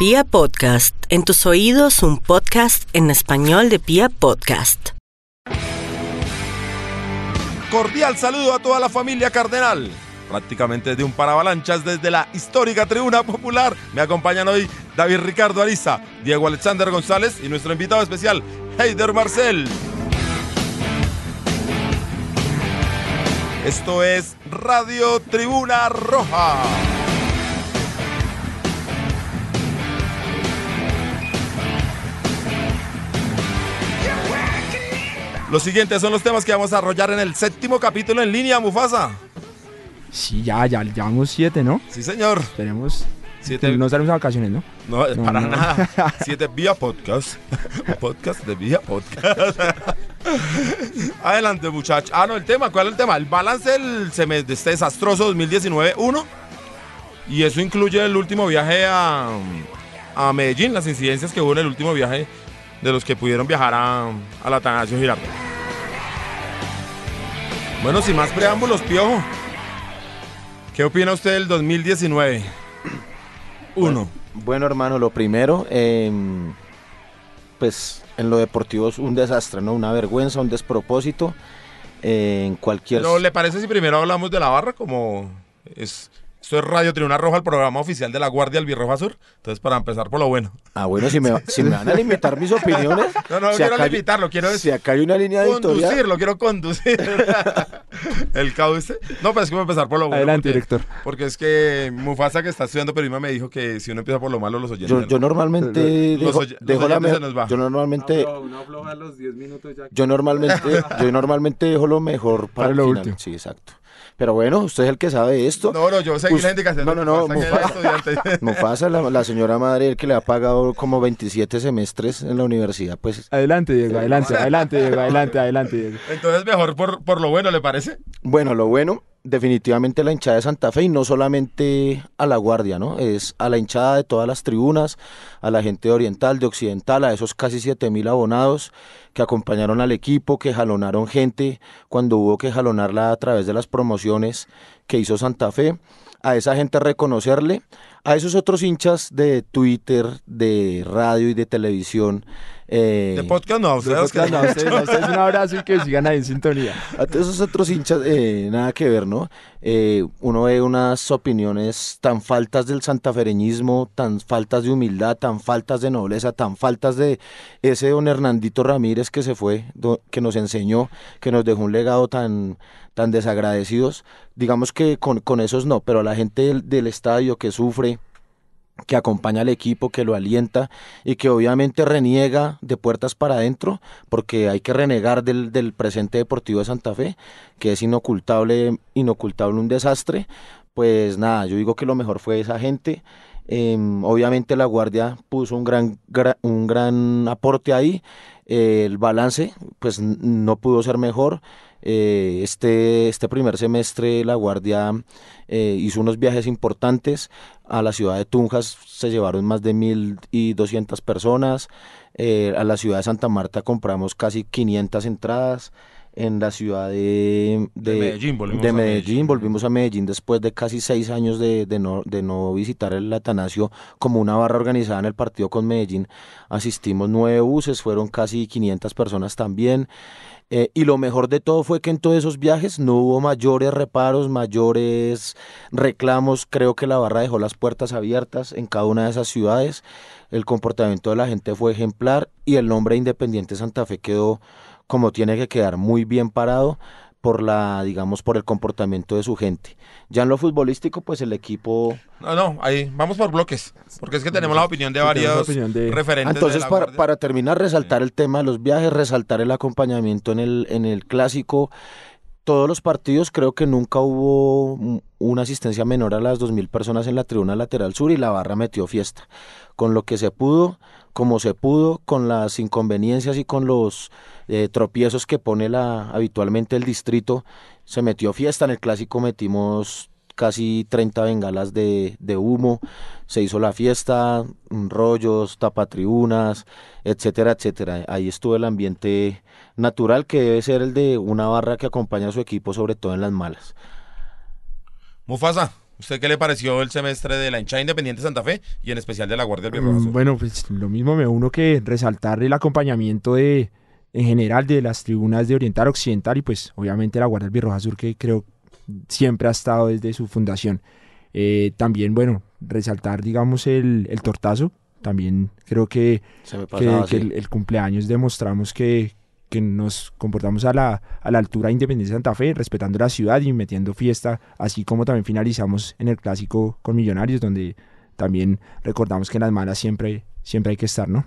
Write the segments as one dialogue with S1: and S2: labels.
S1: Pia Podcast, en tus oídos un podcast en español de Pia Podcast.
S2: Cordial saludo a toda la familia Cardenal. Prácticamente de un paravalanchas desde la histórica tribuna popular. Me acompañan hoy David Ricardo Ariza, Diego Alexander González y nuestro invitado especial, Heider Marcel. Esto es Radio Tribuna Roja. Los siguientes son los temas que vamos a desarrollar en el séptimo capítulo en línea, Mufasa.
S3: Sí, ya, ya llevamos siete, ¿no?
S2: Sí, señor.
S3: Tenemos.
S2: Siete.
S3: No salimos a vacaciones, ¿no?
S2: No,
S3: No,
S2: para
S3: no.
S2: nada. Siete vía podcast. podcast de vía podcast. Adelante, muchachos. Ah, no, el tema, ¿cuál es el tema? El balance del seme- de este desastroso 2019-1. Y eso incluye el último viaje a, a Medellín, las incidencias que hubo en el último viaje de los que pudieron viajar a, a la Atanasio Girardot. Bueno, sin más preámbulos, Piojo. ¿Qué opina usted del 2019? Uno.
S4: Bueno, hermano, lo primero, em, pues en lo deportivo es un desastre, ¿no? Una vergüenza, un despropósito. eh, en cualquier.
S2: Pero ¿le parece si primero hablamos de la barra? Como es, esto es Radio Tribuna Roja, el programa oficial de la Guardia Albirroja Sur. Entonces, para empezar por lo bueno.
S4: Ah, bueno, si me, si me van a limitar mis opiniones.
S2: No, no
S4: si
S2: quiero limitarlo, quiero
S4: Si acá hay una línea editorial.
S2: conducir, lo quiero conducir. el cauce. No, pero es que voy a empezar por lo bueno.
S3: Adelante,
S2: porque-
S3: director.
S2: Porque es que Mufasa, que está estudiando periodismo, me dijo que si uno empieza por lo malo, los oyentes.
S4: Yo,
S2: no.
S4: yo normalmente
S2: Los
S4: dejo,
S2: oy- los
S4: dejo la
S2: se nos va.
S4: Yo normalmente.
S5: No afloja los 10 minutos ya.
S4: Yo normalmente, yo normalmente dejo lo mejor para,
S3: Para
S4: el
S3: lo
S4: final.
S3: último.
S4: Sí, exacto. Pero bueno, usted es el que sabe esto.
S2: No, no, yo seguí
S4: Us-
S2: la indicación.
S4: no, no, no,
S2: que.
S4: Mufasa, la, la señora madre, el que le ha pagado como 27 semestres en la universidad, pues
S3: Adelante, Diego, adelante, adelante, Diego, adelante, adelante, Diego.
S2: Entonces, mejor por, por lo bueno, ¿le parece?
S4: Bueno, lo bueno, definitivamente la hinchada de Santa Fe y no solamente a la guardia, ¿no? Es a la hinchada de todas las tribunas, a la gente de Oriental, de Occidental, a esos casi 7 mil abonados que acompañaron al equipo, que jalonaron gente cuando hubo que jalonarla a través de las promociones que hizo Santa Fe. A esa gente reconocerle, a esos otros hinchas de Twitter, de radio y de televisión. eh,
S2: De podcast no, ustedes.
S3: No, ustedes, ustedes un abrazo y que sigan ahí en sintonía.
S4: A todos esos otros hinchas, eh, nada que ver, ¿no? Eh, uno ve unas opiniones tan faltas del santafereñismo, tan faltas de humildad, tan faltas de nobleza, tan faltas de ese don Hernandito Ramírez que se fue, do- que nos enseñó, que nos dejó un legado tan, tan desagradecidos. Digamos que con, con esos no, pero a la gente del, del estadio que sufre, que acompaña al equipo, que lo alienta y que obviamente reniega de puertas para adentro, porque hay que renegar del, del presente deportivo de Santa Fe, que es inocultable, inocultable un desastre. Pues nada, yo digo que lo mejor fue esa gente. Em, obviamente la Guardia puso un gran, gra- un gran aporte ahí. Eh, el balance, pues no pudo ser mejor. Eh, este, este primer semestre la Guardia eh, hizo unos viajes importantes. A la ciudad de Tunjas se llevaron más de 1.200 personas. A la ciudad de Santa Marta compramos casi 500 entradas. En la ciudad de,
S2: De Medellín, volvimos
S4: de
S2: a
S4: Medellín,
S2: Medellín.
S4: volvimos a Medellín después de casi seis años de, de no, de no visitar el Atanasio como una barra organizada en el partido con Medellín. Asistimos nueve buses, fueron casi 500 personas también. Eh, y lo mejor de todo fue que en todos esos viajes no hubo mayores reparos, mayores reclamos. Creo que la barra dejó las puertas abiertas en cada una de esas ciudades. El comportamiento de la gente fue ejemplar y el nombre Independiente Santa Fe quedó como tiene que quedar muy bien parado por la, digamos, por el comportamiento de su gente. Ya en lo futbolístico, pues el equipo
S2: No, no, ahí vamos por bloques. Porque es que tenemos la opinión de varios
S3: opinión de-
S2: referentes. de
S4: Entonces,
S2: la
S4: para, para terminar, resaltar el tema de los viajes, resaltar el acompañamiento en el, en el clásico. Todos los partidos, creo que nunca hubo un- una asistencia menor a las 2.000 personas en la tribuna lateral sur y la barra metió fiesta. Con lo que se pudo, como se pudo, con las inconveniencias y con los eh, tropiezos que pone la, habitualmente el distrito, se metió fiesta. En el clásico metimos casi 30 bengalas de, de humo, se hizo la fiesta, mm, rollos, tapatribunas, etcétera, etcétera. Ahí estuvo el ambiente natural que debe ser el de una barra que acompaña a su equipo, sobre todo en las malas.
S2: Mufasa, ¿Usted qué le pareció el semestre de la hinchada Independiente Santa Fe y en especial de la Guardia del
S3: Mm,
S2: Birroja Azul?
S3: Bueno, pues lo mismo me uno que resaltar el acompañamiento de, en general de las tribunas de Oriental Occidental y pues obviamente la Guardia del Birroja Sur que creo siempre ha estado desde su fundación. Eh, también, bueno, resaltar, digamos, el, el tortazo. También creo que,
S4: Se me
S3: que, el cumpleaños demostramos que, que nos comportamos a la, a la altura de Independencia de Santa Fe, respetando la ciudad y metiendo fiesta, así como también finalizamos en el clásico con Millonarios, donde también recordamos que en las malas siempre, siempre hay que estar, ¿no?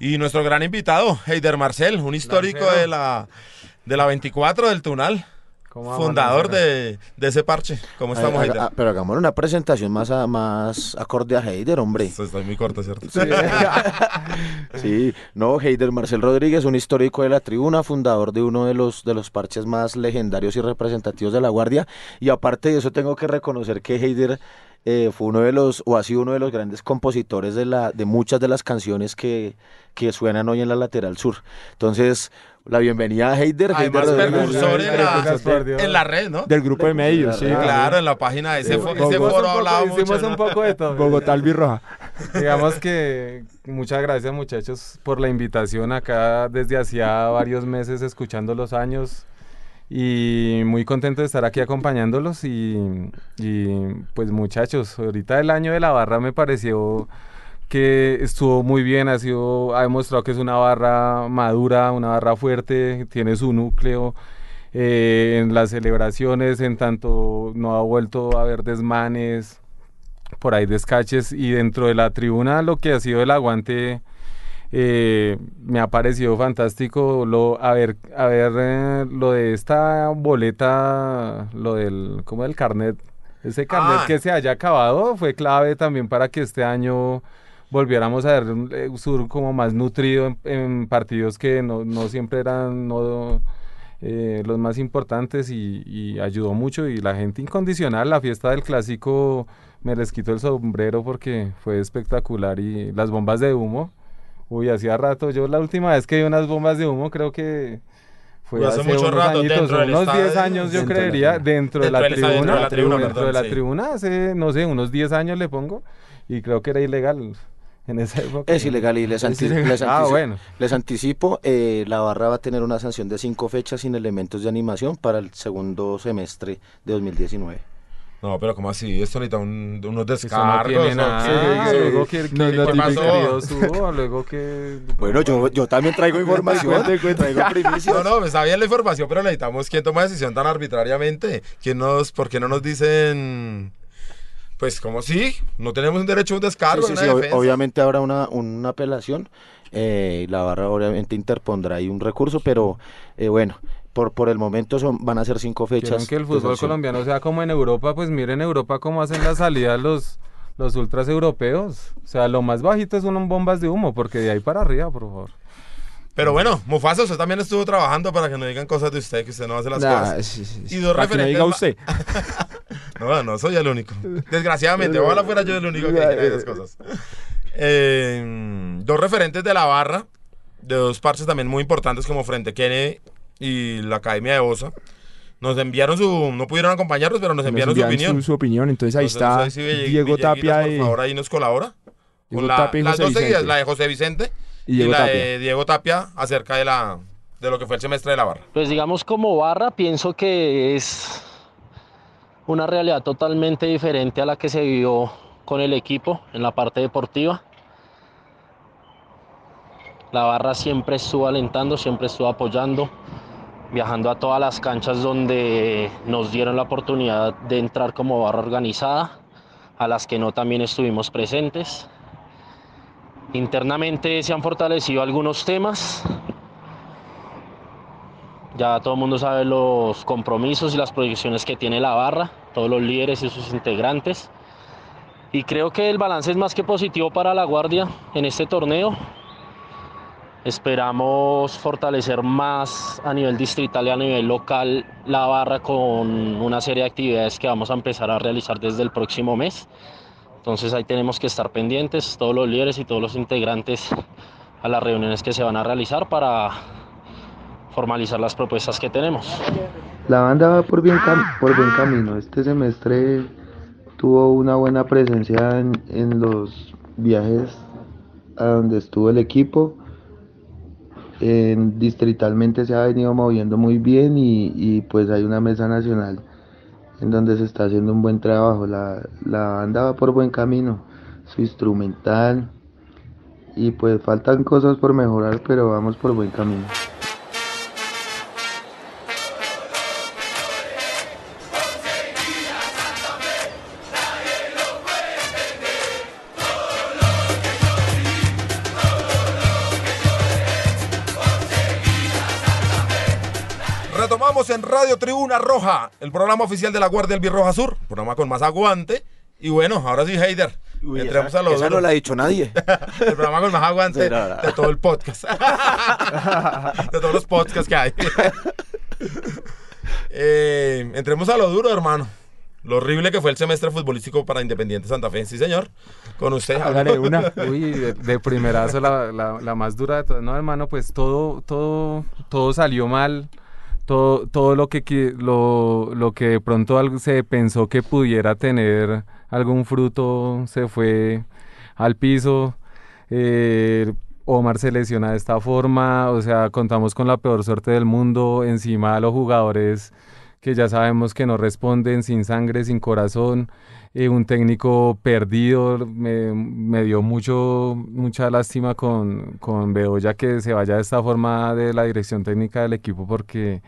S2: Y nuestro gran invitado, Heider Marcel, un histórico de la, de la 24 del Tunal,
S5: ¿Cómo vamos,
S2: fundador de, de ese parche. ¿Cómo estamos, Heider?
S4: ah, pero hagamos una presentación más, a- más acorde a Heider, hombre.
S2: Eso Estoy muy corto, ¿cierto?
S4: Sí, no, Heider Marcel Rodríguez, un histórico de la tribuna, fundador de uno de los, de los parches más legendarios y representativos de la Guardia. Y aparte de eso, tengo que reconocer que Heider eh, fue uno de los, o ha sido uno de los grandes compositores de, la, de muchas de las canciones que, que suenan hoy en la lateral sur. Entonces, la bienvenida a Heider.
S2: Además,
S4: Heider
S2: en la, en la red, ¿no?
S3: Del grupo de medios, sí.
S2: Claro, en la página de ese, fo-
S3: Hicimos
S2: ese
S3: un
S2: foro
S5: un
S2: hablaba
S5: hicimos
S2: mucho.
S5: un
S2: ¿no?
S5: poco de todo.
S3: Bogotá Albirroja.
S5: Digamos que muchas gracias muchachos por la invitación acá desde hacía varios meses escuchando los años y muy contento de estar aquí acompañándolos y, pues muchachos, ahorita el año de la barra me pareció que estuvo muy bien, ha sido, ha demostrado que es una barra madura, una barra fuerte, tiene su núcleo. eh, en las celebraciones, en tanto no ha vuelto a haber desmanes, por ahí descaches y dentro de la tribuna lo que ha sido el aguante eh, me ha parecido fantástico lo a ver a ver eh, lo de esta boleta lo del como del carnet. Ese carnet
S2: Ah.
S5: que se haya acabado fue clave también para que este año volviéramos a ver un eh, sur como más nutrido en, en partidos que no, no siempre eran no, eh, los más importantes y, y ayudó mucho y la gente incondicional, la fiesta del clásico me les quito el sombrero porque fue espectacular y las bombas de humo, uy, hacía rato, yo la última vez que vi unas bombas de humo creo que fue
S2: hace
S5: hace,
S2: mucho
S5: unos
S2: rato,
S5: añitos, unos
S2: estadio,
S5: 10 años yo
S3: dentro de la
S5: creería,
S3: tribuna.
S5: dentro de la tribuna,
S2: dentro de la tribuna,
S5: dentro de
S2: perdón,
S5: la
S2: sí.
S5: tribuna hace, no sé, unos 10 años le pongo y creo que era ilegal en esa época.
S4: Es ilegal y les,
S5: Es
S4: anti-
S5: ilegal.
S4: les
S5: Ah,
S4: anticipo,
S5: bueno.
S4: les anticipo, eh, la barra va a tener una sanción de cinco fechas sin elementos de animación para el segundo semestre de 2019.
S2: No, pero ¿cómo así? Esto necesita un- unos
S5: Eso no
S2: descargos.
S5: tiene
S2: ¿no?
S5: nada.
S2: Sí, sí,
S5: luego que,
S3: No,
S5: que-.
S4: Bueno, yo, yo también traigo información,
S3: cuente, cuente.
S4: traigo primicias.
S2: No, no, está bien la información, pero necesitamos quién toma decisión tan arbitrariamente. ¿Quién nos, ¿Por qué no nos dicen? Pues como sí, no tenemos un derecho a un descargo,
S4: Sí, sí,
S2: una
S4: sí, ob-
S2: defensa.
S4: obviamente habrá una, una apelación, eh, la barra obviamente interpondrá ahí un recurso, pero eh, bueno, por, por el momento son, van a ser cinco fechas.
S5: Quieren que el fútbol colombiano sea como en Europa, pues miren Europa cómo hacen la salida los, los ultras europeos. O sea, lo más bajito son bombas de humo, porque de ahí para arriba, por favor.
S2: Pero bueno, Mufasa, usted también estuvo trabajando para que no digan cosas de usted, que usted no hace las
S3: Nah,
S2: cosas.
S3: sí, sí, sí.
S2: Y dos
S3: Para que no
S2: referentes
S3: diga usted.
S2: No, no soy el único. Desgraciadamente, ojalá fuera yo el único que dijera esas cosas. Eh, dos referentes de la barra, de dos parches también muy importantes como Frente Kennedy y la Academia de Osa. Nos enviaron su, no pudieron acompañarnos, pero nos
S3: Nos
S2: enviaron su opinión.
S3: Su, su opinión. Entonces ahí
S2: Entonces,
S3: está
S2: no sé si Ville-
S3: Diego Tapia
S2: por
S3: y,
S2: favor, ahí nos colabora.
S3: Diego
S2: Con la-
S3: Tapia y
S2: las
S3: José
S2: dos seguidas,
S3: Vicente.
S2: la de José Vicente
S3: y
S2: la
S3: Tapia.
S2: de Diego Tapia acerca de la de lo que fue el semestre de la barra.
S6: Pues digamos como barra pienso que es una realidad totalmente diferente a la que se vivió con el equipo en la parte deportiva. La barra siempre estuvo alentando, siempre estuvo apoyando, viajando a todas las canchas donde nos dieron la oportunidad de entrar como barra organizada, a las que no también estuvimos presentes. Internamente se han fortalecido algunos temas, ya todo el mundo sabe los compromisos y las proyecciones que tiene la barra, todos los líderes y sus integrantes. Y creo que el balance es más que positivo para la Guardia en este torneo. Esperamos fortalecer más a nivel distrital y a nivel local la barra con una serie de actividades que vamos a empezar a realizar desde el próximo mes. Entonces ahí tenemos que estar pendientes, todos los líderes y todos los integrantes a las reuniones que se van a realizar para formalizar las propuestas que tenemos.
S7: La banda va por, bien por buen camino. Este semestre tuvo una buena presencia en, en los viajes a donde estuvo el equipo. En- distritalmente se ha venido moviendo muy bien y, y, pues hay una mesa nacional en donde se está haciendo un buen trabajo. La, la banda va por buen camino, su instrumental y pues faltan cosas por mejorar, pero vamos por buen camino.
S2: Radio Tribuna Roja, el programa oficial de la Guardia Albirroja Sur, programa con más aguante. Y bueno, ahora sí, Heider,
S4: Uy,
S2: entremos
S4: esa,
S2: a lo
S4: esa no la ha dicho nadie.
S2: El programa con más aguante
S4: Sí, no, no.
S2: de todo el podcast. de todos los podcasts que hay. Eh, entremos a lo duro, hermano. Lo horrible que fue el semestre futbolístico para Independiente Santa Fe. Sí, señor. Con usted.
S3: Hágale una.
S5: Uy, de, de primerazo la, la, la más dura de todas. No, hermano, pues todo, todo, todo salió mal. Todo, todo lo que lo, lo que de pronto se pensó que pudiera tener algún fruto se fue al piso. Eh, Omar se lesiona de esta forma, o sea, contamos con la peor suerte del mundo. Encima los jugadores que ya sabemos que no responden, sin sangre, sin corazón, eh, un técnico perdido, me, me dio mucho, mucha lástima con, con Bedoya que se vaya de esta forma de la dirección técnica del equipo porque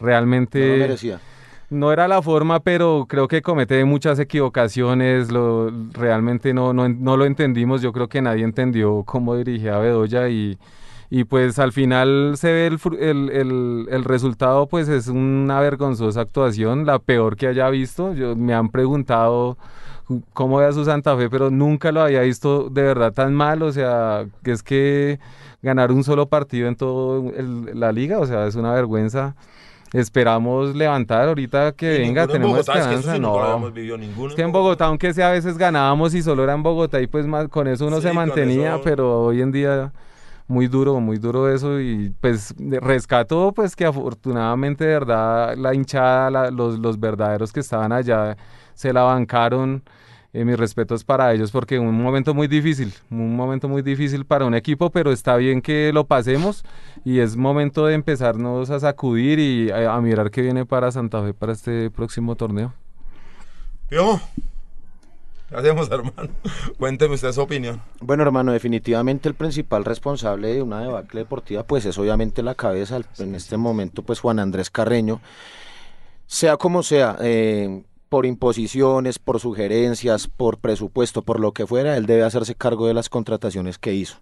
S4: No
S5: realmente
S4: lo merecía.
S5: no era la forma, pero creo que comete muchas equivocaciones, lo, realmente no, no, no lo entendimos, yo creo que nadie entendió cómo dirigía a Bedoya y, y pues al final se ve el, el, el- el resultado, pues es una vergonzosa actuación, la peor que haya visto, yo, me han preguntado cómo era su Santa Fe, pero nunca lo había visto de verdad tan mal, o sea, que es que ganar un solo partido en toda la liga, o sea, es una vergüenza. Esperamos levantar ahorita que
S2: Y
S5: venga, tenemos
S2: Bogotá, es que
S5: esperanza.
S2: sí
S5: no.
S2: vivido ninguno
S5: Es que en Bogotá, aunque sea a veces ganábamos y solo era en Bogotá y pues más, con eso uno
S2: Sí,
S5: se mantenía,
S2: eso-
S5: pero hoy en día muy duro, muy duro eso y pues rescato pues que afortunadamente de verdad la hinchada, la- los, los verdaderos que estaban allá se la bancaron. Eh, mis respetos para ellos porque un momento muy difícil, un momento muy difícil para un equipo, pero está bien que lo pasemos y es momento de empezarnos a sacudir y a, a mirar qué viene para Santa Fe para este próximo torneo.
S2: ¿qué hacemos, hermano? Cuénteme usted su opinión.
S4: Bueno, hermano, definitivamente el principal responsable de una debacle deportiva, pues es obviamente la cabeza, en este momento, pues Juan Andrés Carreño. Sea como sea, eh, por imposiciones, por sugerencias, por presupuesto, por lo que fuera, él debe hacerse cargo de las contrataciones que hizo.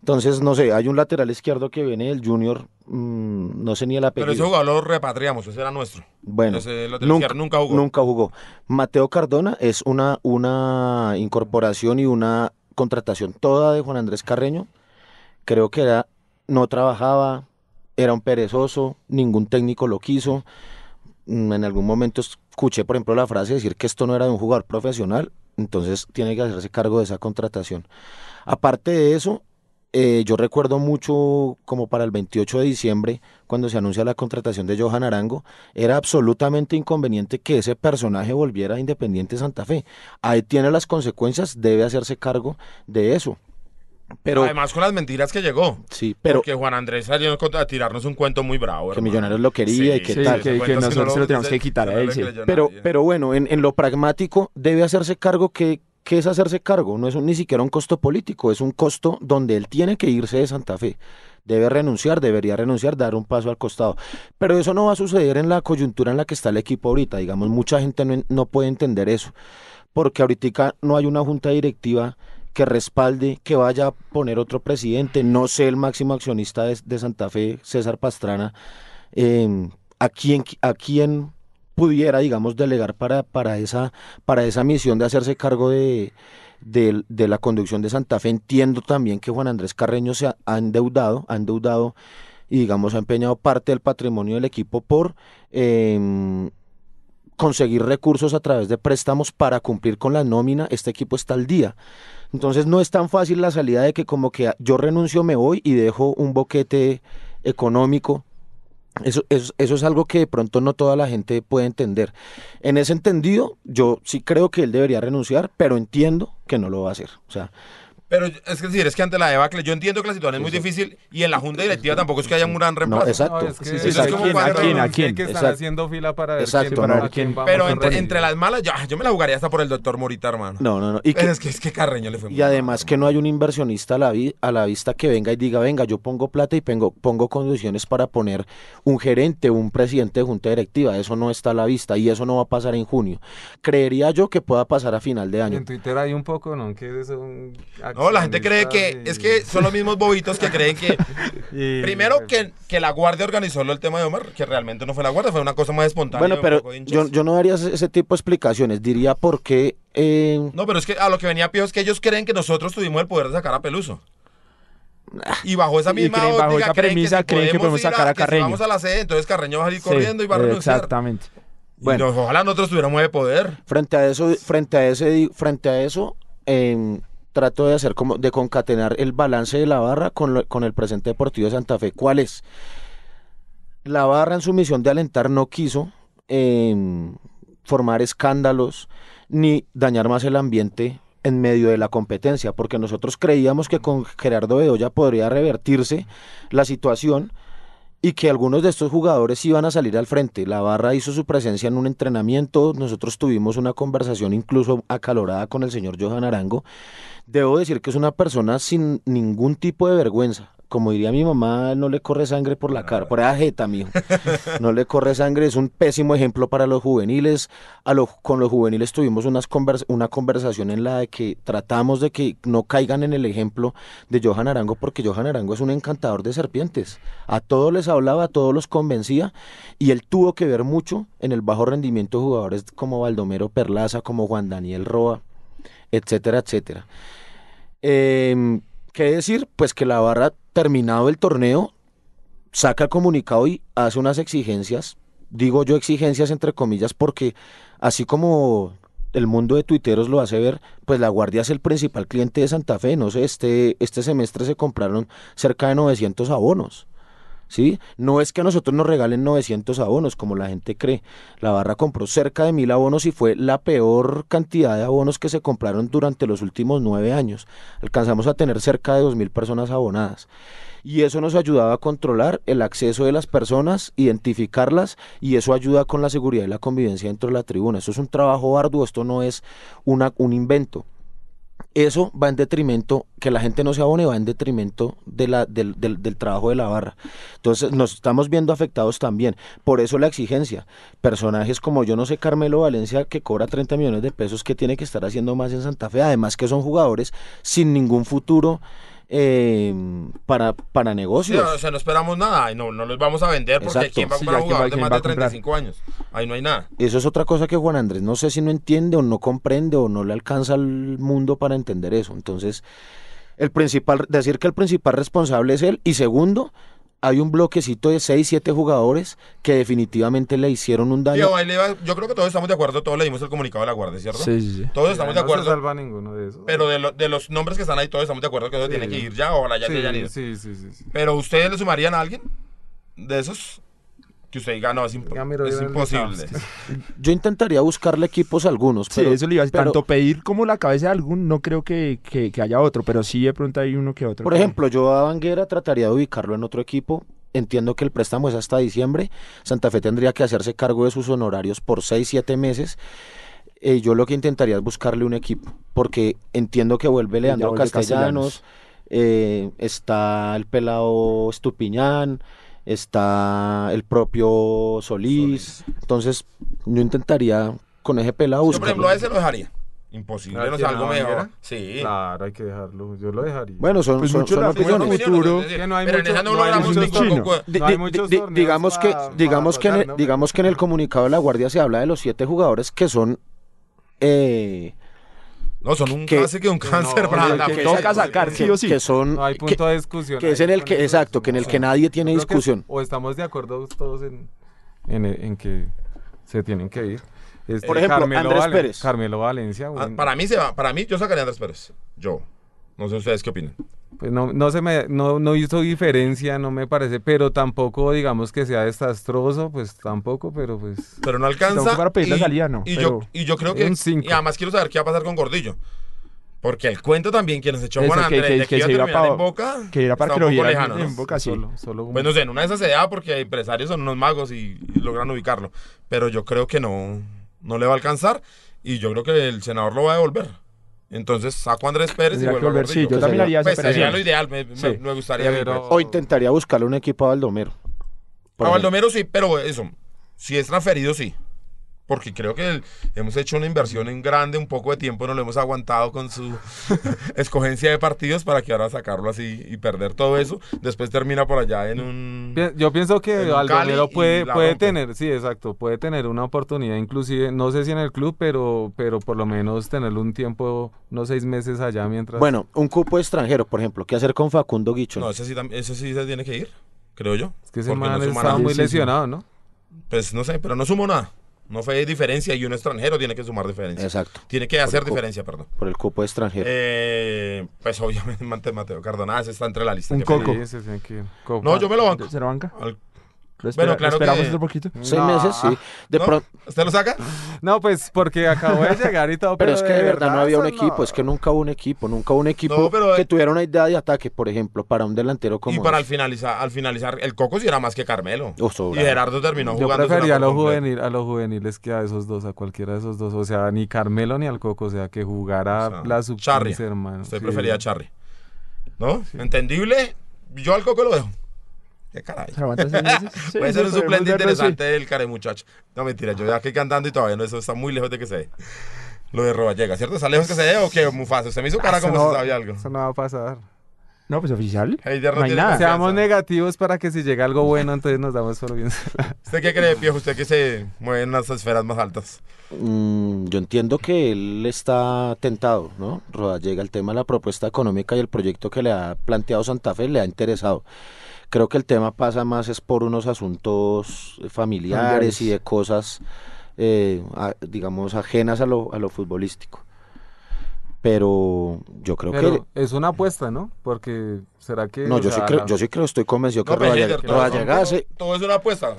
S4: Entonces, no sé, hay un lateral izquierdo que viene del Junior, mm, no sé ni el
S2: Pero
S4: apellido.
S2: ese jugador lo repatriamos, ese era nuestro.
S4: Bueno,
S2: lateral
S4: nunca,
S2: nunca jugó.
S4: nunca jugó. Mateo Cardona es una, una incorporación y una contratación toda de Juan Andrés Carreño. Creo que era, no trabajaba, era un perezoso, ningún técnico lo quiso. Mm, En algún momento escuché, por ejemplo, la frase decir que esto no era de un jugador profesional, entonces tiene que hacerse cargo de esa contratación. Aparte de eso, eh, yo recuerdo mucho como para el 28 de diciembre, cuando se anuncia la contratación de Johan Arango, era absolutamente inconveniente que ese personaje volviera a Independiente Santa Fe. Ahí tiene las consecuencias, debe hacerse cargo de eso. Pero,
S2: Además, con las mentiras que llegó.
S4: sí, pero
S2: Porque Juan Andrés salió a tirarnos un cuento muy bravo.
S4: que
S2: hermano.
S4: Millonarios lo quería y que
S3: sí,
S4: tal.
S3: que-
S2: sí
S3: nosotros
S2: no
S3: se lo tenemos
S2: ese-
S3: que quitar a él,
S4: Pero, bueno, en, en lo pragmático debe hacerse cargo que, que es hacerse cargo, no es un- ni siquiera un costo político, es un costo donde él tiene que irse de Santa Fe. Debe renunciar, debería renunciar, dar un paso al costado. Pero eso no va a suceder en la coyuntura en la que está el equipo ahorita. Digamos, mucha gente no, no puede entender eso. Porque ahorita no hay una junta directiva que respalde, que vaya a poner otro presidente. No sé el máximo accionista de, de Santa Fe, César Pastrana, eh, a quién, a quién pudiera, digamos, delegar para, para, esa, para esa misión de hacerse cargo de, de, la conducción de Santa Fe. Entiendo también que Juan Andrés Carreño se ha, ha endeudado, ha endeudado y, digamos, ha empeñado parte del patrimonio del equipo por em, conseguir recursos a través de préstamos para cumplir con la nómina. Este equipo está al día. Entonces no es tan fácil la salida de que como que yo renuncio, me voy y dejo un boquete económico Eso, eso, es algo que de pronto no toda la gente puede entender. En ese entendido, yo sí creo que él debería renunciar, pero entiendo que no lo va a hacer. O sea,
S2: Pero es que decir, es que ante la debacle, yo entiendo que la situación es muy difícil y en la junta directiva tampoco es que haya un gran reemplazo.
S4: no, exacto.
S5: No, es que
S3: Sí, sí,
S5: es
S2: ¿a
S5: como
S2: quién,
S5: cuando
S2: a quién, a
S3: quién?
S5: que están
S4: Exacto.
S5: haciendo fila para ver
S4: Exacto,
S5: quién,
S4: para
S5: a quién
S2: Pero entre, entre las malas, yo, yo me la jugaría hasta por el doctor Morita, hermano.
S4: No, no, no. Y, que-
S2: es que es que Carreño le fue muy
S4: y además
S2: mal,
S4: que no hay un inversionista a la, vi- a la vista que venga y diga, venga, yo pongo plata y pongo, pongo condiciones para poner un gerente, un presidente de junta directiva. Eso no está a la vista y eso no va a pasar en junio. Creería yo que pueda pasar a final de año.
S5: En Twitter hay un poco, ¿no? Que son
S2: No, la gente cree que es
S5: y-
S2: que son los mismos bobitos que creen que
S5: y-
S2: primero que, que la guardia organizó lo el tema de Omar, que realmente no fue la guardia, fue una cosa más espontánea.
S4: Bueno, pero yo, yo no daría ese, tipo de explicaciones. Diría por qué... eh,
S2: No, pero es que a lo que venía Pío es que ellos creen que nosotros tuvimos el poder de sacar a Peluso. Y bajo esa
S3: Y
S2: misma
S3: creen- bajo
S2: óptica
S3: esa
S2: creen
S3: premisa
S2: si
S3: creen que podemos
S2: ir
S3: sacar a
S2: si
S3: Carreño.
S2: vamos a la sede, entonces Carreño va a salir
S3: Sí,
S2: corriendo y va a renunciar.
S3: Exactamente.
S2: Y
S4: Bueno.
S2: no, ojalá nosotros tuviéramos de poder.
S4: Frente a eso, frente a ese, frente a eso, em, trato de hacer como de concatenar el balance de la barra con, lo- con el presente deportivo de Santa Fe. ¿Cuál es? La barra en su misión de alentar no quiso em, formar escándalos ni dañar más el ambiente en medio de la competencia, porque nosotros creíamos que con Gerardo Bedoya podría revertirse la situación y que algunos de estos jugadores iban a salir al frente. La barra hizo su presencia en un entrenamiento, nosotros tuvimos una conversación incluso acalorada con el señor Johan Arango. Debo decir que es una persona sin ningún tipo de vergüenza. Como diría mi mamá, no le corre sangre por la cara, por la jeta, mijo. No le corre sangre, es un pésimo ejemplo para los juveniles. A con los juveniles tuvimos unas una conversación en la de que tratamos de que no caigan en el ejemplo de Johan Arango, porque Johan Arango es un encantador de serpientes. A todos les hablaba, a todos los convencía, y él tuvo que ver mucho en el bajo rendimiento de jugadores como Baldomero Perlaza, como Juan Daniel Roa, etcétera, etcétera. Em, ¿Qué decir? Pues que la barra, terminado el torneo, saca el comunicado y hace unas exigencias. Digo yo exigencias entre comillas porque así como el mundo de tuiteros lo hace ver, pues la Guardia es el principal cliente de Santa Fe. No sé, este, este semestre se compraron cerca de 900 abonos. ¿Sí? No es que a nosotros nos regalen 900 abonos, como la gente cree. La barra compró cerca de mil abonos y fue la peor cantidad de abonos que se compraron durante los últimos nueve años. Alcanzamos a tener cerca de 2.000 personas abonadas. Y eso nos ayudaba a controlar el acceso de las personas, identificarlas, y eso ayuda con la seguridad y la convivencia dentro de la tribuna. Eso es un trabajo arduo, esto no es una, un invento eso va en detrimento, que la gente no se abone, va en detrimento del, del, del trabajo de la barra. Entonces nos estamos viendo afectados también. Por eso la exigencia. Personajes como yo no sé, Carmelo Valencia, que cobra 30 millones de pesos, que tiene que estar haciendo más en Santa Fe. Además que son jugadores sin ningún futuro eh, para, para
S2: Sí,
S4: negocios.
S2: o sea, no esperamos nada no, no los vamos a vender porque
S4: Exacto.
S2: ¿quién va a
S3: Sí,
S2: comprar
S3: ya,
S2: un
S3: ¿quién va-
S2: jugador de más de
S3: a comprar?
S2: 35 años? Ahí no hay nada.
S4: Eso es otra cosa que Juan Andrés no sé si no entiende o no comprende o no le alcanza al mundo para entender eso. Entonces, el principal, decir que el principal responsable es él. Y segundo, hay un bloquecito de 6, 7 jugadores que definitivamente le hicieron un daño.
S2: Tío, ahí le va- yo creo que todos estamos de acuerdo, todos leímos el comunicado de la Guardia, ¿cierto?
S3: Sí, sí, sí.
S2: Todos estamos de
S5: no se
S2: acuerdo.
S5: salva ninguno de esos.
S2: Pero de, lo- de los nombres que están ahí, todos estamos de acuerdo que eso
S5: Sí.
S2: tiene que ir ya, ojalá ya
S5: sí,
S2: se hayan ido.
S5: sí, sí, sí, sí.
S2: Pero ¿ustedes le sumarían a alguien de esos? Que usted diga, no, es, imp- imposible.
S4: Yo intentaría buscarle equipos a algunos.
S3: Sí,
S4: pero,
S3: eso le iba a decir,
S4: pero,
S3: tanto pedir como la cabeza de algún, no creo que, que- que haya otro, pero sí de pronto hay uno que otro.
S4: Por
S3: que-
S4: ejemplo, yo a Vanguera trataría de ubicarlo en otro equipo. Entiendo que el préstamo es hasta diciembre. Santa Fe tendría que hacerse cargo de sus honorarios por 6, 7 meses. Eh, yo lo que intentaría es buscarle un equipo, porque entiendo que vuelve Leandro
S3: vuelve
S4: Castellanos, eh, está el pelado Estupiñán, está el propio Solís. Entonces, yo intentaría con ese pelado
S2: Yo, por ejemplo, a ese lo dejaría. Imposible,
S5: ¿A
S2: no sé,
S5: quién,
S2: algo
S5: a
S2: mejor. Sí.
S5: Claro, hay que dejarlo. Yo lo dejaría.
S4: Bueno, son,
S3: Pues
S4: son- son
S3: opiniones.
S4: opiniones.
S3: futuro,
S5: que no hay
S2: pero en
S5: mucho-
S2: esa no
S5: no
S2: logramos ningún
S5: No
S4: digamos que
S5: para-
S4: digamos
S5: para
S4: que en
S5: ¿no?
S4: digamos que en el comunicado de la guardia se habla de los siete jugadores que son eh,
S2: No, son un
S4: Que-
S2: cáncer que un cáncer
S5: no,
S2: para
S3: que-
S2: la
S3: que toca sacar, sí o sí.
S4: que son
S5: No hay
S4: que,
S5: punto de discusión.
S4: que es en el que exacto que en el que nadie tiene
S5: que
S4: discusión
S5: o estamos de acuerdo todos en, en, en que se tienen que ir. Este,
S4: Por ejemplo, Andrés
S5: Valen-
S4: Pérez.
S5: Carmelo Valencia.
S2: Ah,
S5: buen-
S2: Para mí se va, para mí yo sacaría a Andrés Pérez. Yo. No sé ustedes qué opinan.
S5: Pues no, no se me, no, no hizo diferencia, no me parece, pero tampoco digamos que sea desastroso, pues tampoco, pero pues
S2: Pero no alcanza.
S3: Para pedir la
S2: y,
S3: salida, no,
S2: Y, yo, y yo creo que. Y además quiero saber qué va a pasar con Gordillo. Porque el cuento también, quienes echó
S3: Eso,
S2: Juan
S3: que-
S2: Andrés
S3: que-
S2: de que,
S3: que
S2: iba a
S3: se iba
S2: terminar
S3: pa-
S2: en Boca.
S3: que era para que lo
S2: lejano,
S3: en
S2: ¿no?
S3: Boca, sí.
S5: solo, solo un-
S2: Pues no sé, en una de esas se da porque empresarios son unos magos y, y logran ubicarlo. Pero yo creo que no, no le va a alcanzar y yo creo que el senador lo va a devolver. Entonces saco a Andrés Pérez y
S3: Tendría
S2: vuelvo a
S3: volver, sí,
S2: Gordillo.
S3: yo también haría esa
S2: Pues sería
S3: operación.
S2: lo ideal, me, me-
S3: Sí.
S2: me gustaría.
S5: Pero-.
S4: O intentaría buscarle un equipo a Baldomero. por
S2: A
S4: ejemplo.
S2: Baldomero sí, pero eso, si es transferido, sí. Porque creo que el- hemos hecho una inversión en grande, un poco de tiempo no lo hemos aguantado con su escogencia de partidos para que ahora sacarlo así y perder todo eso. Después termina por allá en un...
S5: Yo pienso
S2: en
S5: que
S2: y
S5: puede, puede
S2: rompe.
S5: tener, sí, exacto, puede tener una oportunidad, inclusive, no sé si en el club, pero, pero por lo menos tenerlo un tiempo, unos seis meses allá mientras...
S4: Bueno, un cupo extranjero, por ejemplo. ¿Qué hacer con Facundo Guicho?
S2: No, ese sí, ese sí se tiene que ir, creo yo.
S5: es que ese
S2: porque no
S5: man
S2: suma
S5: estaba muy lesionado, ¿no?
S2: Pues no sé, pero no sumó nada. No fue diferencia y un extranjero tiene que sumar diferencia.
S4: Exacto,
S2: Tiene que hacer diferencia, perdón.
S4: por el cupo extranjero.
S2: Eh, pues obviamente Mate- Mateo Cardona ese está entre la lista.
S3: Un coco.
S5: Sí.
S2: No, yo me lo banco.
S3: ¿Se lo banca?
S2: Al-
S3: Lo, espera-
S2: claro
S3: lo esperamos
S2: que-
S3: otro poquito.
S4: Seis
S5: No.
S4: meses, sí. De
S2: ¿No?
S4: pronto,
S2: ¿Usted lo saca?
S5: No, pues porque acabó de llegar y todo,
S4: pero es que de verdad no había un equipo, es que nunca hubo un equipo, nunca hubo un equipo
S2: No, pero,
S4: que
S2: eh,
S4: tuviera una idea de ataque, por ejemplo, para un delantero como
S2: y para al finalizar, al finalizar, el Coco sí era más que Carmelo.
S4: Oh,
S2: y. Gerardo terminó
S5: Yo
S2: jugando.
S5: prefería a los, juvenil, a los juveniles que a esos dos, a cualquiera de esos dos. O sea, ni Carmelo ni al Coco, o sea, que jugara
S2: O sea,
S5: la sub hermano.
S2: Usted
S5: Sí.
S2: prefería a Charry. ¿No? Entendible. Yo al Coco lo dejo. Qué caray.
S3: Sí,
S2: Puede
S3: sí,
S2: ser un suplente
S3: verlo, sí.
S2: interesante del care muchacho. No, mentira, yo ya aquí cantando y todavía no, eso está muy lejos de que se dé. Lo de Roballega, ¿cierto? ¿Está lejos que se dé o qué, Mufasa? Usted me hizo cara
S5: Eso
S2: como
S5: no-
S2: si sabía algo.
S5: Eso no va a pasar.
S3: No, pues oficial.
S2: Heider no
S3: no hay nada.
S5: Seamos negativos para que si llega algo bueno, entonces nos damos por bien.
S2: ¿Usted qué cree, viejo? Usted que se mueve en las esferas más altas.
S4: Mm, yo entiendo que él está tentado, ¿no? Rodallega, el tema de la propuesta económica y el proyecto que le ha planteado Santa Fe le ha interesado. Creo que el tema pasa más es por unos asuntos familiares,
S3: Familiares.
S4: y de cosas, eh, a- digamos, ajenas a lo, a lo futbolístico. Pero yo creo
S5: Pero es una apuesta, ¿no? Porque será que.
S4: que... No, yo sí creo, yo sí creo, estoy convencido que
S2: No, pero
S4: Rodallega,
S2: Heider, todo, es una apuesta.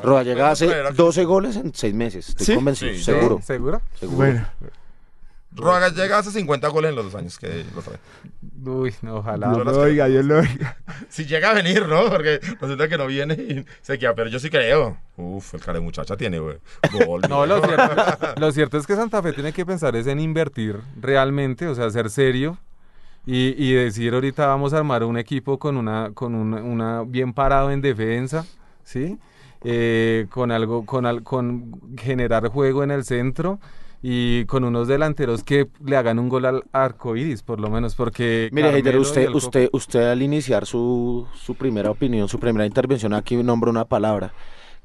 S4: Hace
S2: aquí.
S4: 12 goles en 6 meses, estoy
S3: ¿Sí?
S4: convencido,
S2: Sí.
S4: seguro,
S5: ¿Seguro?
S4: seguro.
S3: Bueno,
S2: Rodallega hace 50 goles en los dos años que lo trae.
S5: Uy, no, ojalá.
S2: Yo
S3: lo oiga, Dios lo oiga.
S2: Si llega a venir, ¿no? Porque resulta que no viene y se queda. Pero yo sí creo. Uf, el cara de muchacha tiene, güey. Gol.
S5: No, lo cierto, lo cierto es que Santa Fe tiene que pensar es en invertir realmente, o sea, ser serio y, y decir ahorita vamos a armar un equipo con una, con una, una bien parado en defensa, ¿sí? Eh, con algo, con, al- con generar juego en el centro y con unos delanteros que le hagan un gol al arco iris, por lo menos, porque.
S4: Mire, Heider, usted, usted, usted al iniciar su, su primera opinión, su primera intervención aquí nombra una palabra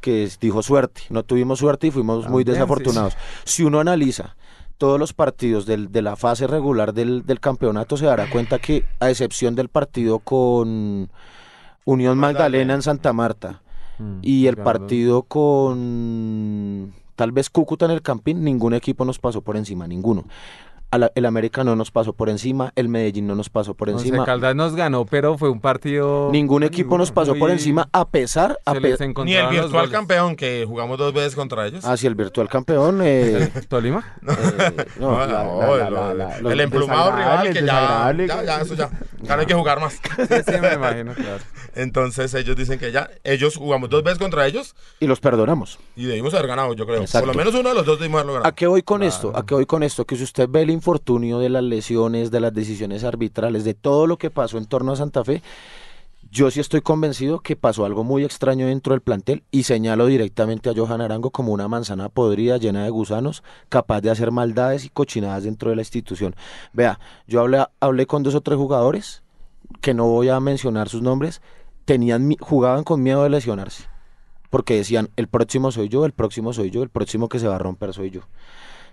S4: que es- dijo suerte. No tuvimos suerte y fuimos muy
S5: sí.
S4: desafortunados. Si uno analiza todos los partidos del- de la fase regular del, del campeonato, se dará cuenta que, a excepción del partido con Unión Magdalena en Santa Marta
S5: Mm,
S4: y el partido con tal vez Cúcuta en el Campín, ningún equipo nos pasó por encima, ninguno. A la- el América no nos pasó por encima, el Medellín no nos pasó por
S5: Once
S4: encima.
S5: Caldas nos ganó, pero fue un partido.
S4: Ningún equipo nos pasó por encima, a pesar, a pe-
S2: Ni el virtual campeón que jugamos dos veces contra ellos.
S4: hacia el virtual campeón. eh,
S5: ¿Tolima?
S4: eh, no,
S2: No,
S4: la-
S2: no,
S4: la- la-
S2: el-
S4: la- la-
S2: el
S4: los-
S2: emplumado rival que ya, ya, ya, eso ya. Claro, hay que jugar más.
S5: Sí, sí, me imagino, claro.
S2: Entonces ellos dicen que ya, ellos jugamos dos veces contra ellos
S4: y los perdonamos.
S2: y debimos haber ganado, yo creo.
S4: Exacto.
S2: Por lo menos uno de los dos debimos haberlo
S4: ¿A
S2: ganado.
S4: qué voy con esto? ¿A qué voy con esto? Que si usted ve el infortunio de las lesiones, de las decisiones arbitrales, de todo lo que pasó en torno a Santa Fe, yo sí estoy convencido que pasó algo muy extraño dentro del plantel y señalo directamente a Johan Arango como una manzana podrida llena de gusanos, capaz de hacer maldades y cochinadas dentro de la institución. Vea, yo hablé, hablé con dos o tres jugadores, que no voy a mencionar sus nombres, tenían, jugaban con miedo de lesionarse. Porque decían, el próximo soy yo, el próximo soy yo, el próximo que se va a romper soy yo.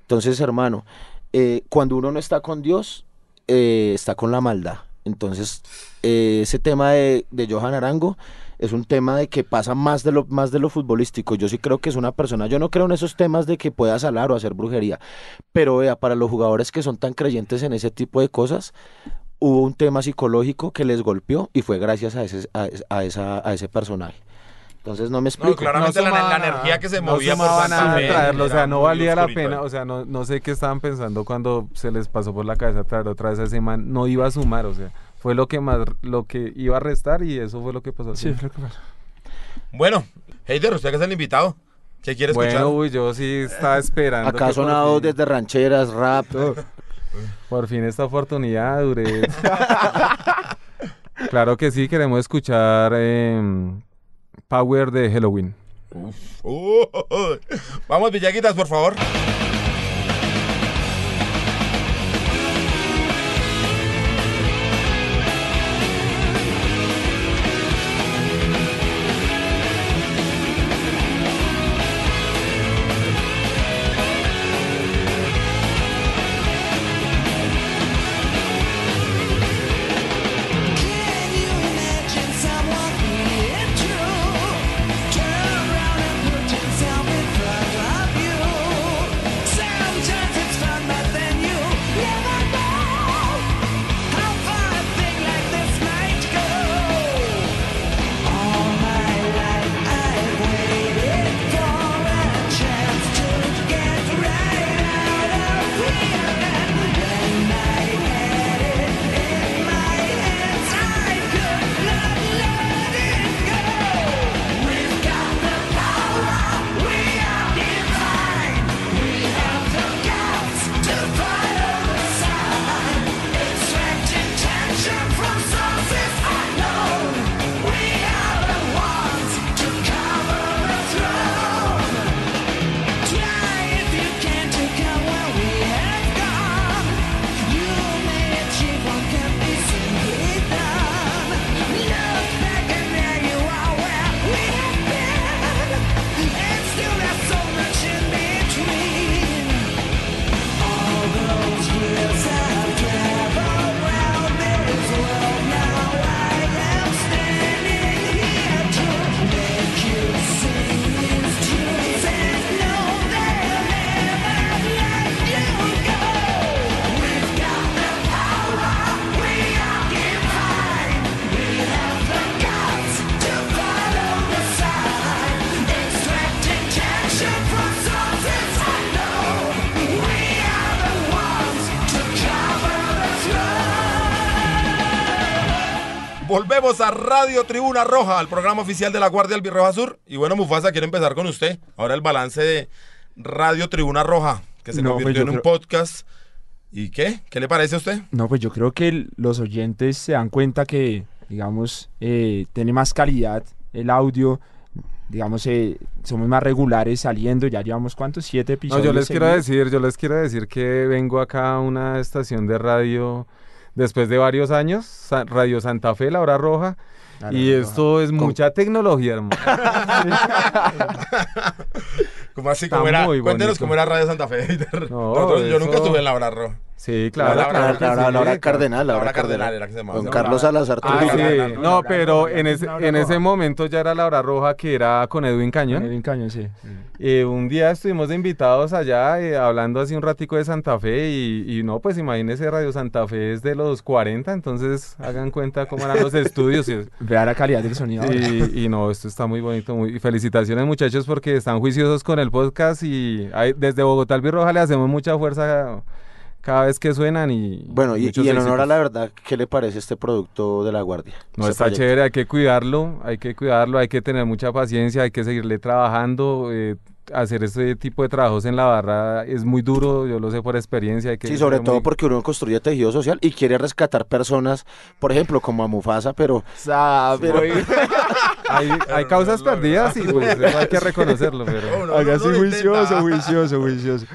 S4: Entonces, hermano, eh, cuando uno no está con Dios, eh, está con la maldad. Entonces, eh, ese tema de, de Johan Arango es un tema de que pasa más de lo más de lo futbolístico. Yo sí creo que es una persona, yo no creo en esos temas de que pueda salar o hacer brujería, pero vea, para los jugadores que son tan creyentes en ese tipo de cosas, hubo un tema psicológico que les golpeó y fue gracias a ese, a, a esa, a ese personaje. Entonces no me explico.
S8: No, claramente la,
S5: sumaba
S8: la
S5: nada,
S8: energía que se
S5: no
S8: movía por
S5: sumaba
S8: Santa Fe
S5: traerlo, o sea, no valía la pena, o sea, no, no sé qué estaban pensando cuando se les pasó por la cabeza traer otra vez a ese man, no iba a sumar, o sea, fue lo que más, lo que iba a restar y eso fue lo que pasó.
S3: Sí, es lo que pasa.
S8: Bueno, Heider, usted que es el invitado. ¿Qué quiere escuchar?
S5: Bueno, uy, yo sí estaba esperando.
S4: Acá
S5: por
S4: sonado
S5: fin-
S4: desde rancheras, rap.
S5: Por fin esta oportunidad, duré. claro que sí, queremos escuchar em, Power de Halloween.
S8: Vamos, Villaguitas, por favor.
S2: A
S8: Radio Tribuna Roja, al programa oficial de la Guardia Albirroja Sur. Y bueno, Mufasa, quiero empezar con usted. Ahora el balance de Radio Tribuna Roja, que se
S3: No, pues
S8: convirtió
S3: yo
S8: en un
S3: creo-
S8: podcast. ¿Y qué? ¿Qué le parece a usted?
S3: No, pues yo creo que los oyentes se dan cuenta que, digamos, eh, tiene más calidad el audio, digamos, eh, somos más regulares saliendo, ya llevamos cuántos, siete
S5: No,
S3: episodios.
S5: yo les quiero decir, yo les quiero decir que vengo acá a una estación de radio después de varios años, Radio Santa Fe, la hora roja.
S3: La
S5: y esto es mucha tecnología, hermano.
S8: ¿Cómo así?
S5: Está
S8: ¿Cómo era? Cuéntenos
S5: bonito.
S8: cómo era Radio Santa Fe. Heider.
S5: No,
S8: Nosotros- yo nunca estuve en la hora roja.
S5: Sí, claro.
S8: La hora-
S4: La, la- la- cardenal, la hora
S8: cardenal
S4: cardenal.
S8: era que se llamaba.
S4: Don Carlos
S3: la-
S4: Salazar
S5: Ah, sí. No, pero en
S3: hora
S5: en ese momento ya era la hora roja que era con Edwin Cañón.
S3: Edwin Cañón, sí.
S5: Eh, un día estuvimos de invitados allá eh, hablando así un ratico de Santa Fe y, y no, pues imagínese Radio Santa Fe es de los 40, entonces hagan cuenta cómo eran los estudios. Y,
S3: Vea la calidad del sonido.
S5: y- y no, esto está muy bonito. Muy, y felicitaciones muchachos porque están juiciosos con el podcast y hay- desde Bogotá al Birroja le hacemos mucha fuerza cada vez que suenan y...
S4: Bueno, y, en honor a la verdad, ¿qué le parece este producto de la Guardia?
S5: No,
S4: Este
S5: está
S4: proyecto.
S5: chévere, hay que cuidarlo, hay que cuidarlo, hay que tener mucha paciencia, hay que seguirle trabajando. eh, hacer este tipo de trabajos en la barra es muy duro, yo lo sé por experiencia. Hay que
S4: Sí, sobre todo
S5: muy-
S4: porque uno construye tejido social y quiere rescatar personas, por ejemplo, como a Mufasa, pero... pero-
S5: Hay, hay causas perdidas y pues eso hay que reconocerlo, pero...
S8: No,
S3: juicioso, juicioso, juicioso.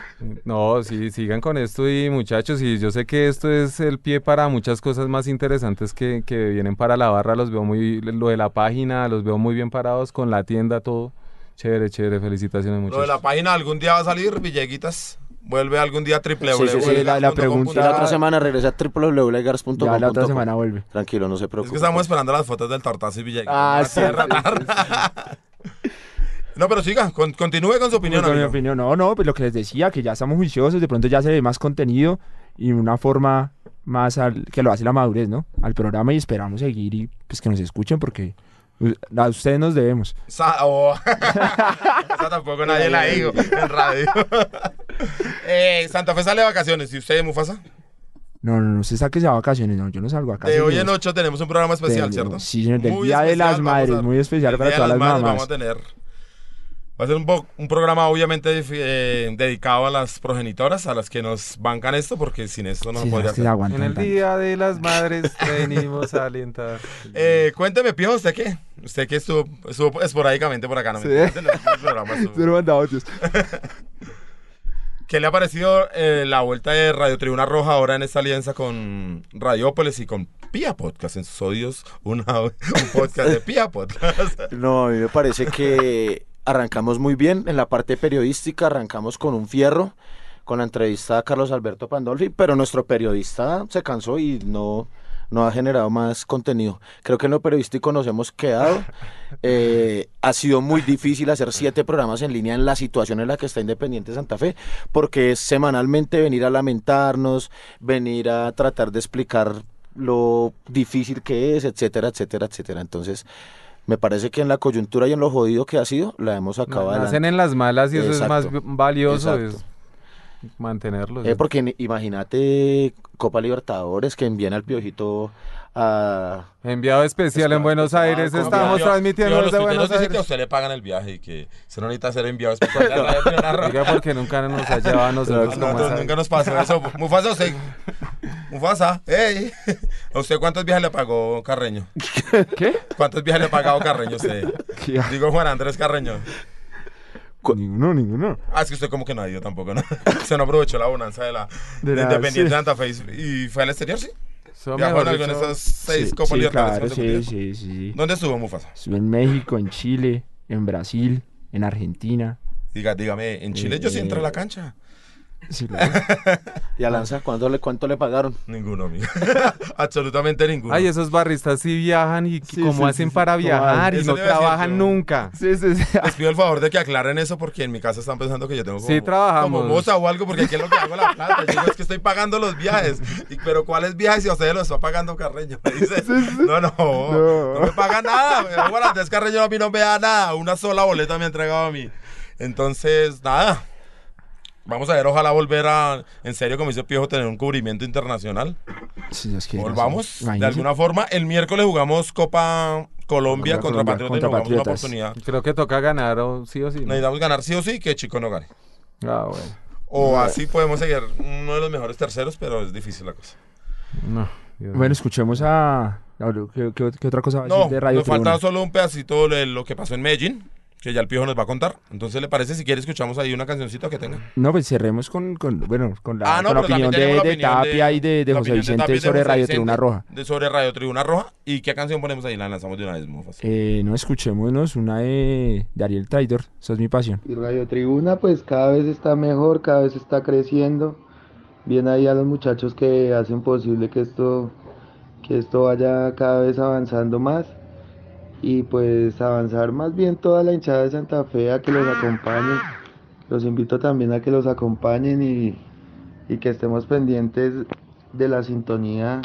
S5: No, sí, sigan con esto y muchachos, y yo sé que esto es el pie para muchas cosas más interesantes que, que vienen para la barra, los veo muy, lo de la página, los veo muy bien parados con la tienda, todo. Chévere, chévere, felicitaciones
S8: Lo de
S5: muchachos.
S8: la página algún día va a salir, Villeguitas. Vuelve algún día triple
S4: Sí, sí, sí,
S3: la- la pregunta-
S4: la otra semana regresa a www.legars.com.
S3: Ya la otra semana vuelve.
S4: Tranquilo, no se
S8: Es
S4: preocupe.
S8: que estamos esperando las fotos del Tartazo y Villeguitas.
S3: Ah, sí.
S8: No, pero siga, con- continúe con su opinión.
S3: Con mi opinión, no, no, pues lo que les decía, que ya estamos juiciosos, de pronto ya se ve más contenido y una forma más al que lo hace la madurez, ¿no? Al programa y esperamos seguir y pues que nos escuchen porque a ustedes nos debemos.
S2: Sa- oh. Esa tampoco nadie la dijo en radio. Eh, Santa Fe sale de vacaciones. ¿Y usted, Mufasa?
S3: No, no, no se saque a vacaciones, no, yo no salgo acá.
S2: De hoy en ocho tenemos un programa especial, ¿cierto?
S3: Sí, señor, del
S2: Muy
S3: Día de las Madres,
S2: a-
S3: muy especial para todas las
S2: Madres
S3: mamás.
S2: Vamos a tener. Va a ser un, un programa obviamente eh, dedicado a las progenitoras, a las que nos bancan esto, porque sin esto no
S3: Sí,
S2: podría hacer.
S5: En el. Día de las Madres venimos a alentar.
S2: Eh, cuénteme, Pío, ¿usted qué? Usted que estuvo, estuvo esporádicamente por acá, ¿no?
S3: Sí. Audios.
S2: ¿Qué le ha parecido eh, la vuelta de Radio Tribuna Roja ahora en esta alianza con Radiópolis y con Pía Podcast? En sus odios, una- un podcast de Pía Podcast.
S4: No, a mí me parece que arrancamos muy bien en la parte periodística, arrancamos con un fierro, con la entrevista a Carlos Alberto Pandolfi, pero nuestro periodista se cansó y no, no ha generado más contenido. Creo que en lo periodístico nos hemos quedado. Eh, ha sido muy difícil hacer siete programas en línea en la situación en la que está Independiente Santa Fe, porque es semanalmente venir a lamentarnos, venir a tratar de explicar lo difícil que es, etcétera, etcétera, etcétera. Entonces, me parece que en la coyuntura y en lo jodido que ha sido, la hemos acabado
S5: Nacen en las malas y eso es más valioso, es mantenerlos.
S4: Eh, porque imagínate Copa Libertadores que envían al piojito a...
S5: Enviado especial en Buenos Aires,
S4: Ah,
S5: estamos transmitiendo desde Buenos
S2: dicen que a
S5: Aires.
S2: usted le pagan el viaje y que se no necesita ser enviado especial a Radio Tribuna Roja.
S5: Oiga, porque nunca nos ha llevado a nosotros
S2: Nosotros
S5: esa-
S2: nunca nos pasó eso. Mufasa, usted. Mufasa, ey. ¿A usted cuántos viajes le pagó Carreño?
S3: ¿Qué?
S2: ¿Cuántos viajes le ha pagado Carreño usted?
S3: ¿Qué?
S2: Digo Juan Andrés Carreño.
S3: Ninguno, ninguno.
S2: Ah, es que usted como que no ha ido tampoco, ¿no? Se no aprovechó la bonanza de la,
S3: De
S2: de
S3: la-
S2: Independiente
S3: sí.
S2: Santa Fe y fue al exterior, ¿sí?
S5: Son
S2: en
S5: mejor
S2: alguna de
S5: dicho,
S2: esas seis
S3: Sí,
S2: Copas
S3: sí,
S2: Libertadores
S3: claro, sí, sí, sí.
S2: ¿Dónde estuvo Mufasa?
S3: Estuve en México, en Chile, en Brasil, en Argentina.
S2: Diga, dígame, en Chile yo sí entré a la cancha.
S3: Sí, claro.
S4: ¿Y a Lanza cuánto le, cuánto le pagaron?
S2: Ninguno, amigo. Absolutamente ninguno.
S5: Ay, esos barristas sí viajan y
S3: Sí,
S5: cómo
S3: sí,
S5: hacen
S3: sí,
S5: para
S3: sí.
S5: viajar y no trabajan
S2: yo.
S5: nunca.
S3: Sí, sí, sí.
S2: Les pido el favor de que aclaren eso porque en mi casa están pensando que yo tengo como,
S5: Sí, trabajamos.
S2: como moza o algo porque aquí es lo que hago la plata. Yo digo, es que estoy pagando los viajes. Y, pero ¿cuáles viajes si ustedes los está pagando Carreño? Me dice, no, no, no, me paga nada. Bueno, antes Carreño a mí no me da nada. Una sola boleta me ha entregado a mí. Entonces, nada. Vamos a ver, ojalá volver a, en serio, como dice Piojo, tener un cubrimiento internacional.
S3: Si Dios quiere,
S2: Volvamos, de alguna forma. El miércoles jugamos Copa Colombia
S3: Colombia,
S2: contra
S3: Colombia,
S2: Patriotas y nos jugamos una oportunidad.
S5: Creo que toca ganar o sí o sí. ¿no?
S2: Necesitamos ganar sí o sí que Chico no gane.
S5: Ah, bueno.
S2: O así podemos seguir uno de los mejores terceros, pero es difícil la cosa.
S5: No. Dios
S3: Bueno, escuchemos a... ¿Qué, qué- qué otra cosa va a
S2: No,
S3: decir de Radio
S2: nos falta solo un pedacito de lo que pasó en Medellín, que ya el Piojo nos va a contar. Entonces, ¿le parece si quiere escuchamos ahí una cancioncita que tenga?
S3: No, pues cerremos con, con, bueno, con la,
S2: Ah, no,
S3: con la
S2: pero también
S3: opinión de, Tapia y de, José Vicente
S2: de
S3: sobre
S2: José
S3: Radio
S2: Vicente,
S3: Tribuna Roja.
S2: De sobre Radio Tribuna Roja. ¿Y qué canción ponemos ahí? La lanzamos de una vez.
S3: Eh, no, escuchémonos una de, de Ariel Traidor. Eso es mi pasión.
S7: Y Radio Tribuna pues cada vez está mejor, cada vez está creciendo. Bien ahí a los muchachos que hacen posible que esto, que esto vaya cada vez avanzando más. Y pues avanzar más bien toda la hinchada de Santa Fe a que los acompañen. Los invito también a que los acompañen y, y que estemos pendientes de la sintonía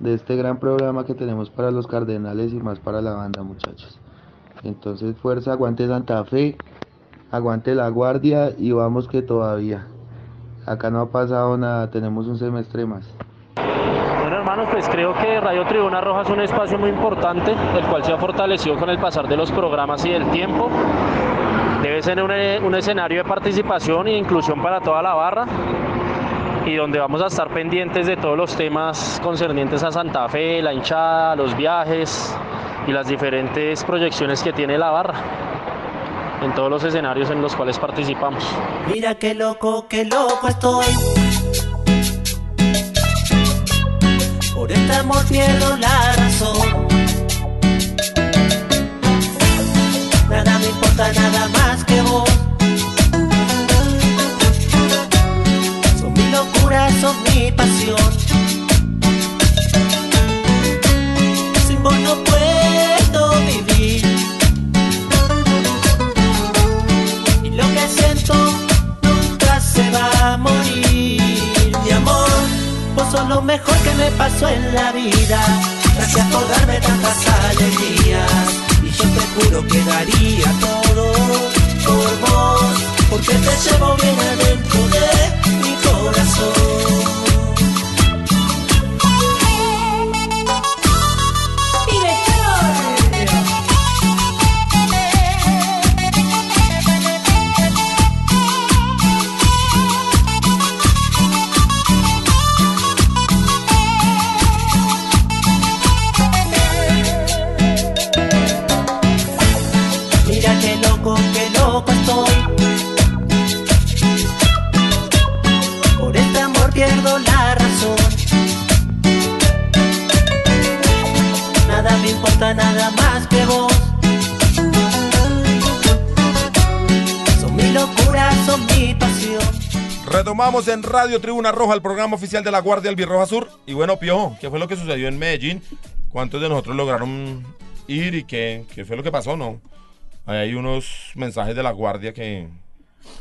S7: de este gran programa que tenemos para los Cardenales y más para la banda muchachos. Entonces fuerza, aguante Santa Fe, aguante la guardia y vamos que todavía. Acá no ha pasado nada, tenemos un semestre más.
S6: Bueno, hermanos, pues creo que Radio Tribuna Roja es un espacio muy importante, el cual se ha fortalecido con el pasar de los programas y del tiempo. Debe ser un, eh, un escenario de participación e inclusión para toda la barra y donde vamos a estar pendientes de todos los temas concernientes a Santa Fe, la hinchada, los viajes y las diferentes proyecciones que tiene la barra en todos los escenarios en los cuales participamos.
S9: Mira qué loco, qué loco estoy. Por este amor pierdo la razón. Nada me importa, nada más que vos. Son mi locura, son mi pasión. Lo lo mejor que me pasó en la vida. Gracias por darme tantas alegrías. Y yo te juro que daría todo por vos, porque te llevo bien adentro de mi corazón.
S2: Retomamos en Radio Tribuna Roja, el programa oficial de la Guardia Albirroja Sur. Y bueno, Piojo, ¿qué fue lo que sucedió en Medellín? ¿Cuántos de nosotros lograron ir y qué, qué fue lo que pasó, no? Ahí hay unos mensajes de la Guardia que,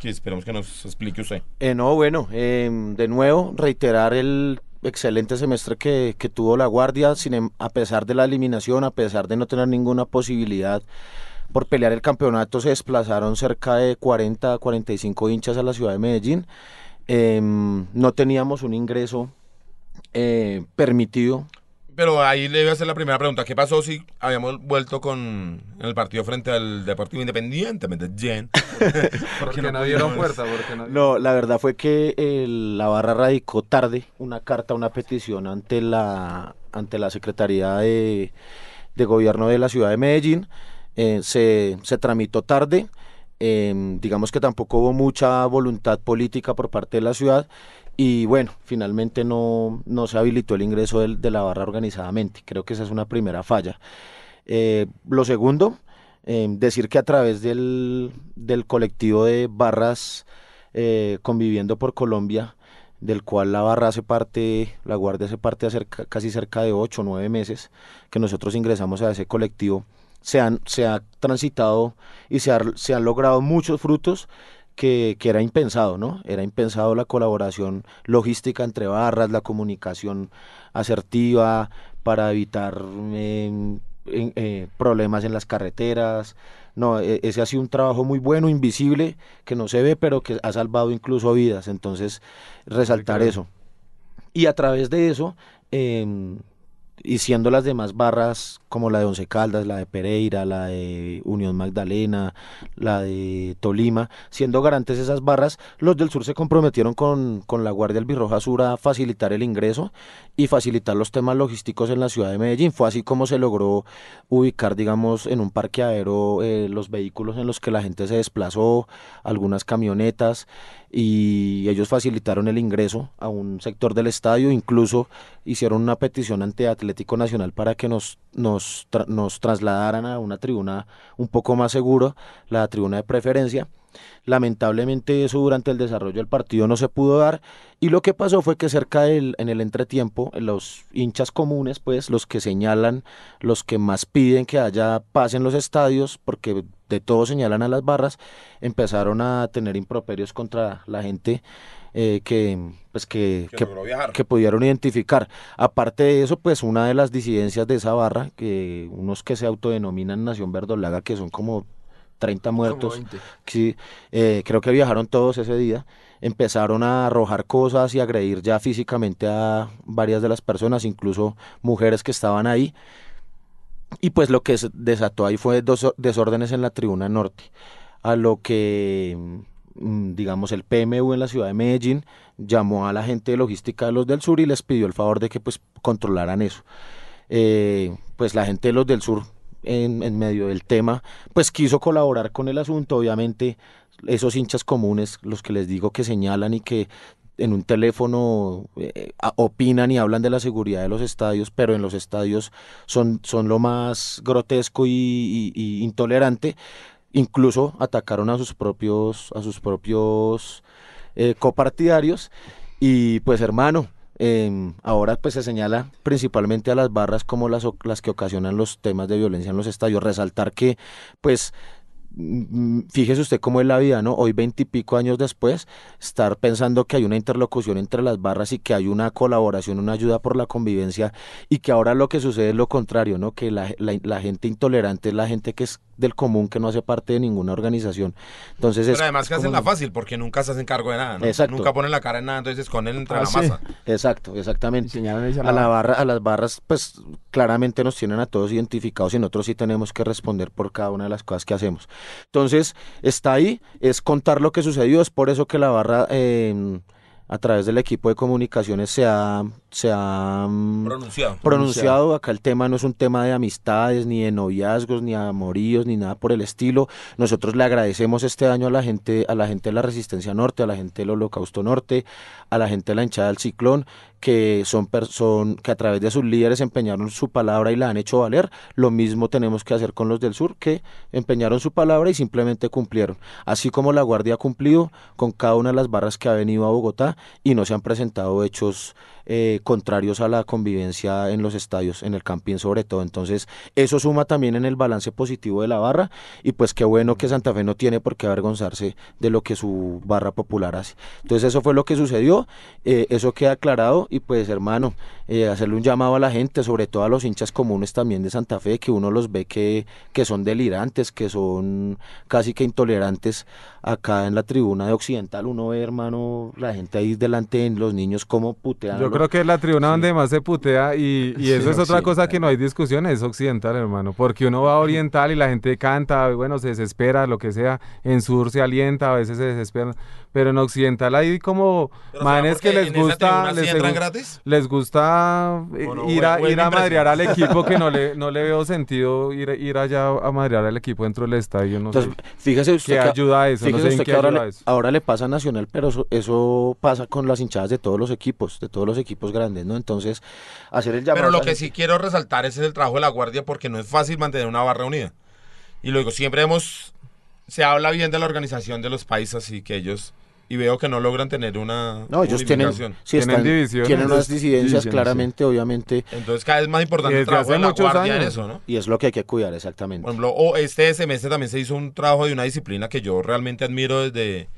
S2: que esperemos que nos explique usted.
S4: Eh, no, bueno, eh, de nuevo reiterar el excelente semestre que, que tuvo la Guardia, sin, em- a pesar de la eliminación, a pesar de no tener ninguna posibilidad por pelear el campeonato, se desplazaron cerca de 40, 45 hinchas a la ciudad de Medellín. Em, no teníamos un ingreso eh, permitido
S2: Pero ahí le voy a hacer la primera pregunta. ¿Qué pasó si habíamos vuelto con en el partido frente al Deportivo Independiente? Medellín?
S5: Porque no dieron puerta, porque no
S4: No, la verdad fue que el- la barra radicó tarde una carta, una petición ante la ante la Secretaría de, de Gobierno de la Ciudad de Medellín. Eh, se, se tramitó tarde. Em, digamos que tampoco hubo mucha voluntad política por parte de la ciudad. Y bueno, finalmente no, no se habilitó el ingreso del- de la barra organizadamente. Creo que esa es una primera falla. Eh, lo segundo, eh, decir que a través del, del colectivo de barras eh, conviviendo por Colombia, del cual la barra hace parte, la guardia hace parte hace casi cerca de ocho o nueve meses que nosotros ingresamos a ese colectivo, se han, se ha transitado y se, ha- se han logrado muchos frutos que, que era impensado, ¿no? Era impensado la colaboración logística entre barras, la comunicación asertiva para evitar em, eh, problemas en las carreteras. No, e- ese ha sido un trabajo muy bueno, invisible, que no se ve, pero que ha salvado incluso vidas. Entonces, resaltar
S5: claro.
S4: eso. Y a través de eso, em, y siendo las demás barras como la de Once Caldas, la de Pereira, la de Unión Magdalena, la de Tolima, siendo garantes esas barras, los del sur se comprometieron con, con la Guardia Albirroja Sur a facilitar el ingreso y facilitar los temas logísticos en la ciudad de Medellín. Fue así como se logró ubicar, digamos, en un parqueadero eh, los vehículos en los que la gente se desplazó, algunas camionetas, y ellos facilitaron el ingreso a un sector del estadio, incluso hicieron una petición ante Atlético Nacional para que nos, nos, nos trasladaran a una tribuna un poco más segura, la tribuna de preferencia. Lamentablemente eso durante el desarrollo del partido no se pudo dar y lo que pasó fue que cerca del, en el entretiempo los hinchas comunes, pues los que señalan, los que más piden que haya paz en los estadios, porque de todo señalan a las barras, empezaron a tener improperios contra la gente eh, que pues que,
S2: Que
S4: pudieron identificar. Aparte de eso, pues una de las disidencias de esa barra, que unos que se autodenominan Nación Verdolaga, que son como 30 muertos, sí, eh, creo que viajaron todos ese día, empezaron a arrojar cosas y agredir ya físicamente a varias de las personas, incluso mujeres que estaban ahí. Y pues lo que desató ahí fue dos desórdenes en la tribuna norte, a lo que, mm, digamos, el PMU en la ciudad de Medellín llamó a la gente de logística de los del sur y les pidió el favor de que pues controlaran eso. Eh, pues la gente de los del sur en, en medio del tema, pues quiso colaborar con el asunto, obviamente esos hinchas comunes, los que les digo que señalan y que en un teléfono eh, opinan y hablan de la seguridad de los estadios, pero en los estadios son, son lo más grotesco y, intolerante. Incluso atacaron a sus propios, a sus propios eh, copartidarios. Y pues hermano, em, ahora pues se señala principalmente a las barras como las, las que ocasionan los temas de violencia en los estadios. Resaltar que pues fíjese usted cómo es la vida, ¿no? Hoy veintipico años después, estar pensando que hay una interlocución entre las barras y que hay una colaboración, una ayuda por la convivencia y que ahora lo que sucede es lo contrario, ¿no? Que la, la- la gente intolerante es la gente que es del común, que no hace parte de ninguna organización. Entonces es
S2: Pero además que hacen la fácil, porque nunca se hacen cargo de nada, ¿no?
S4: Exacto.
S2: Nunca ponen la cara en nada, entonces se esconden entre
S3: Ah,
S2: la
S3: sí.
S2: masa.
S4: Exacto, exactamente. A la
S3: la-
S4: barra, a las barras, pues claramente nos tienen a todos identificados y nosotros sí tenemos que responder por cada una de las cosas que hacemos. Entonces, está ahí, es contar lo que sucedió, es por eso que la barra eh, a través del equipo de comunicaciones se ha, se ha
S2: Pronunciado.
S4: pronunciado. Acá el tema no es un tema de amistades, ni de noviazgos, ni amoríos, ni nada por el estilo. Nosotros le agradecemos este año a la gente, a la gente de la Resistencia Norte, a la gente del Holocausto Norte, a la gente de la hinchada del Ciclón, que son, son- que a través de sus líderes empeñaron su palabra y la han hecho valer. Lo mismo tenemos que hacer con los del sur, que empeñaron su palabra y simplemente cumplieron. Así como la Guardia ha cumplido con cada una de las barras que ha venido a Bogotá y no se han presentado hechos eh, contrarios a la convivencia en los estadios, en el campín sobre todo. Entonces, eso suma también en el balance positivo de la barra y pues qué bueno que Santa Fe no tiene por qué avergonzarse de lo que su barra popular hace. Entonces, eso fue lo que sucedió, eh, eso queda aclarado y pues hermano, eh, hacerle un llamado a la gente, sobre todo a los hinchas comunes también de Santa Fe, que uno los ve que, que son delirantes, que son casi que intolerantes acá en la tribuna de Occidental. Uno ve, hermano, la gente ahí delante de los niños como putean.
S5: Yo creo que es la tribuna donde más se putea y, y eso
S4: Sí,
S5: es otra cosa que no hay discusión, es occidental, hermano, porque uno va a oriental y la gente canta, bueno, se desespera, lo que sea, en sur se alienta, a veces se desesperan, pero en occidental hay como
S2: Pero
S5: manes
S2: ¿será
S5: que les gusta, les,
S2: gratis?
S5: les gusta eh, ir a,
S2: ¿O es
S5: ir a madrear al equipo que no le, no le veo sentido ir, ir allá a madrear al equipo dentro del estadio, no
S4: Entonces,
S5: sé.
S4: fíjese usted
S5: ¿Qué
S4: que,
S5: ayuda a eso? No
S4: fíjese
S5: sé en
S4: usted
S5: qué
S4: que ahora,
S5: ayuda
S4: le,
S5: eso.
S4: ahora le pasa a Nacional, pero eso, eso pasa con las hinchadas de todos los equipos, de todos los equipos grandes, ¿no? Entonces, hacer el llamado.
S2: Pero lo que sí quiero resaltar ese es el trabajo de la guardia porque no es fácil mantener una barra unida. Y luego siempre hemos, se habla bien de la organización de los paisas y que ellos, y veo que no logran tener una
S4: No, ellos tienen,
S5: Tienen
S4: están-
S5: divisiones.
S4: tienen unas disidencias, claramente, obviamente,
S2: Entonces cada vez más importante el trabajo de la guardia en eso, ¿no?
S4: y es lo que hay que cuidar, exactamente.
S2: Por ejemplo, o este semestre también se hizo un trabajo de una disciplina que yo realmente admiro desde,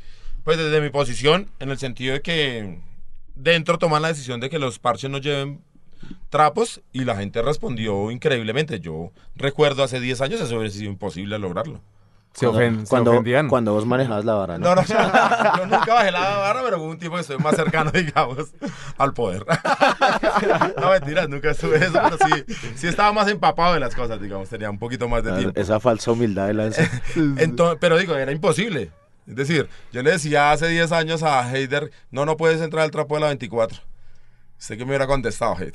S2: pues desde mi posición, en el sentido de que dentro toman la decisión de que los parches no lleven trapos y la gente respondió increíblemente. Yo recuerdo hace 10 años eso hubiera sido imposible lograrlo.
S5: Se,
S4: Cuando-
S5: ofen- se
S4: cuando,
S5: ofendían.
S4: cuando vos manejabas la vara, ¿no?
S2: No, no, yo nunca bajé la barra, pero hubo un tiempo que estoy más cercano, digamos, al poder. No, mentiras, nunca estuve eso, pero sí, sí estaba más empapado de las cosas, digamos, tenía un poquito más de tiempo.
S4: Esa falsa humildad de Lance.
S2: Entonces, pero digo, era imposible. Es decir, yo le decía hace 10 años a Heider, no, no puedes entrar al trapo de la 24. Sé que me hubiera contestado, Heider.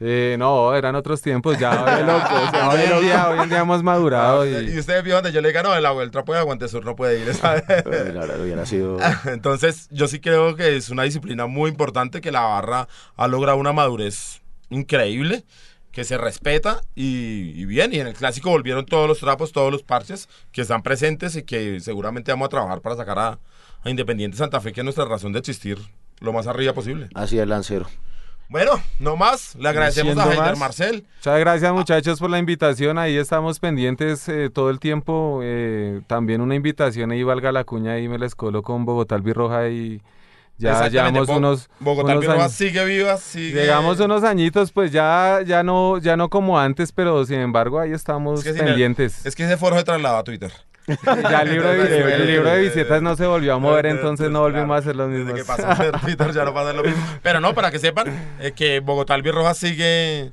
S5: Eh, no, eran otros tiempos, ya, ya hoy, en día, hoy en día hemos madurado y...
S2: Y usted vio donde yo le diga, no, el, el trapo de Aguante Sur no puede ir, ¿sabes?
S4: Claro, hubiera sido...
S2: Entonces, yo sí creo que es una disciplina muy importante que la barra ha logrado una madurez increíble, que se respeta y, y bien. Y en el clásico volvieron todos los trapos, todos los parches que están presentes y que seguramente vamos a trabajar para sacar a, a Independiente Santa Fe, que es nuestra razón de existir lo más arriba posible.
S4: Así es, Lancero.
S2: Bueno, no más. Le agradecemos a Heider. Marcel.
S5: Muchas gracias muchachos por la invitación, ahí estamos pendientes eh, todo el tiempo, eh, también una invitación ahí valga la cuña y me les colo con Bogotá Albirroja y ya llevamos
S2: Bo-
S5: unos...
S2: Bogotá
S5: unos
S2: Albirroja sigue viva, sigue...
S5: Llegamos unos añitos, pues ya, ya no, ya no como antes, pero sin embargo ahí estamos
S2: Es que sin el-
S5: pendientes.
S2: Es que ese foro se trasladó a Twitter.
S5: Ya el libro, de, el libro de visitas no se volvió a mover, entonces no
S2: claro,
S5: volvimos a hacer los
S2: Desde
S5: mismos.
S2: que pasó a ser Twitter ya no pasa lo mismo. Pero no, para que sepan eh, que Bogotá Albirroja sigue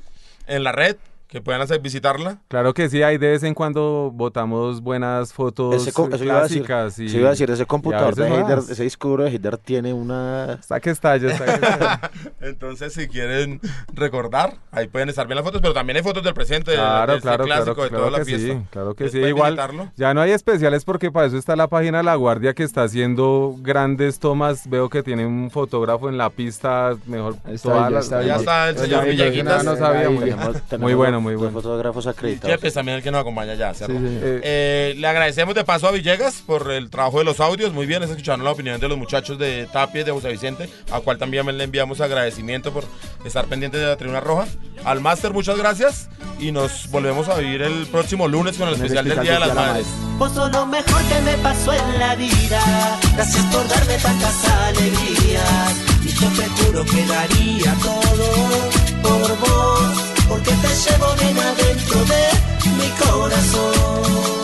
S2: en la red, que puedan hacer, visitarla.
S5: Claro que sí, hay de vez en cuando botamos buenas fotos
S4: eso iba a decir,
S5: clásicas. y-
S4: iba a decir, ese computador de Heider, ese disco duro de Heider tiene una...
S5: Está que estalla, está que estalla.
S2: Entonces, si quieren recordar, ahí pueden estar bien las fotos, pero también hay fotos del presente,
S5: Claro,
S2: de este
S5: claro,
S2: clásico,
S5: claro,
S2: de
S5: claro
S2: toda la
S5: que
S2: fiesta.
S5: sí, claro que sí. Igual,
S2: visitarlo.
S5: ya no hay especiales porque para eso está la página La Guardia que está haciendo grandes tomas. Veo que tiene un fotógrafo en la pista, mejor
S3: Ahí está,
S5: toda
S3: ya
S5: la-
S3: está,
S2: Ya está el
S5: Ya
S2: señor
S5: vi,
S2: Villequitas.
S5: no sabía, muy, muy buena, bueno, muy bueno.
S4: fotógrafos acreditados.
S2: Yepes también el que nos acompaña ya. cerró.
S3: Sí, sí.
S5: Eh,
S2: Eh, le agradecemos de paso a Villegas por el trabajo de los audios. Muy bien, escucharon la opinión de los muchachos de Tapia de José Vicente, a cual también le enviamos agradecimiento por estar pendientes de la Tribuna Roja. Al máster, muchas gracias. Y nos volvemos a vivir el próximo lunes con
S3: el
S2: especial del
S3: especial
S2: Día de las
S3: del Día de la
S2: Madres.
S9: Vos sos lo mejor que me pasó en la vida. Gracias por darme tantas alegrías. Y yo te juro que daría todo por vos. Porque te llevo bien adentro de mi corazón.